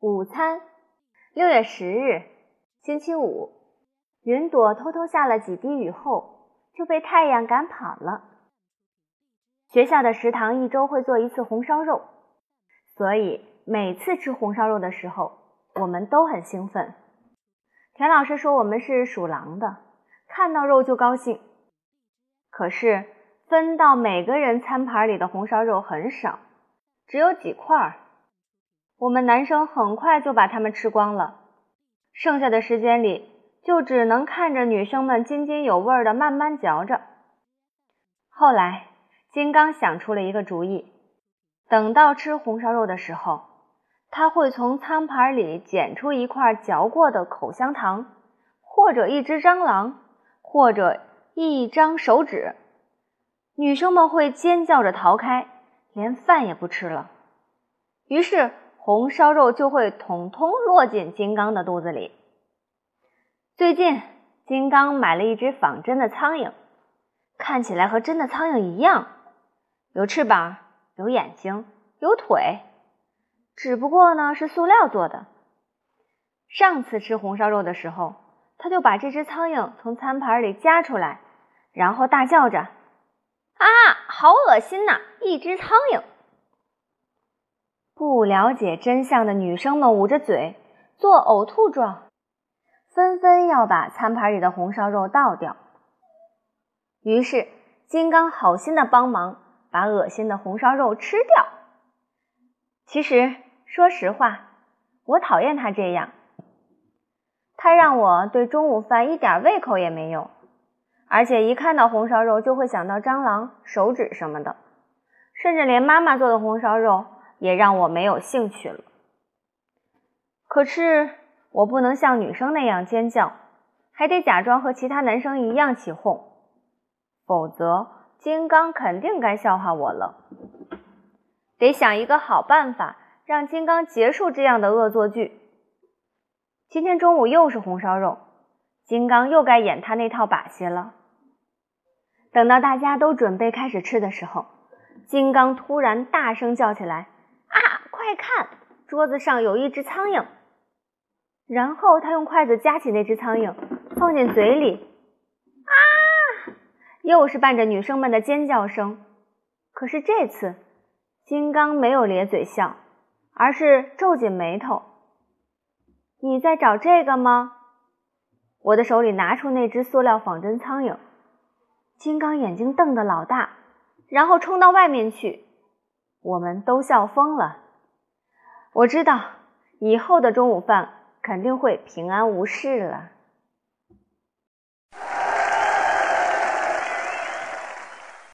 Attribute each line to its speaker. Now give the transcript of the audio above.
Speaker 1: 午餐，六月十日，星期五。云朵偷偷下了几滴雨后，就被太阳赶跑了。学校的食堂一周会做一次红烧肉，所以每次吃红烧肉的时候，我们都很兴奋。田老师说我们是属狼的，看到肉就高兴。可是分到每个人餐盘里的红烧肉很少，只有几块儿。我们男生很快就把它们吃光了，剩下的时间里就只能看着女生们津津有味的慢慢嚼着。后来，金刚想出了一个主意，等到吃红烧肉的时候，他会从餐盘里捡出一块嚼过的口香糖，或者一只蟑螂，或者一张手指，女生们会尖叫着逃开，连饭也不吃了。于是。红烧肉就会统统落进金刚的肚子里。最近，金刚买了一只仿真的苍蝇，看起来和真的苍蝇一样，有翅膀、有眼睛、有腿，只不过呢是塑料做的。上次吃红烧肉的时候，他就把这只苍蝇从餐盘里夹出来，然后大叫着：“啊，好恶心呐！一只苍蝇！”不了解真相的女生们捂着嘴，做呕吐状，纷纷要把餐盘里的红烧肉倒掉。于是，金刚好心的帮忙把恶心的红烧肉吃掉。其实，说实话，我讨厌他这样，他让我对中午饭一点胃口也没有，而且一看到红烧肉就会想到蟑螂、手指什么的，甚至连妈妈做的红烧肉。也让我没有兴趣了。可是我不能像女生那样尖叫，还得假装和其他男生一样起哄，否则金刚肯定该笑话我了。得想一个好办法，让金刚结束这样的恶作剧。今天中午又是红烧肉，金刚又该演他那套把戏了。等到大家都准备开始吃的时候，金刚突然大声叫起来。快看，桌子上有一只苍蝇。然后他用筷子夹起那只苍蝇，放进嘴里。啊！又是伴着女生们的尖叫声。可是这次，金刚没有咧嘴笑，而是皱紧眉头。你在找这个吗？我的手里拿出那只塑料仿真苍蝇。金刚眼睛瞪得老大，然后冲到外面去。我们都笑疯了。我知道，以后的中午饭肯定会平安无事了。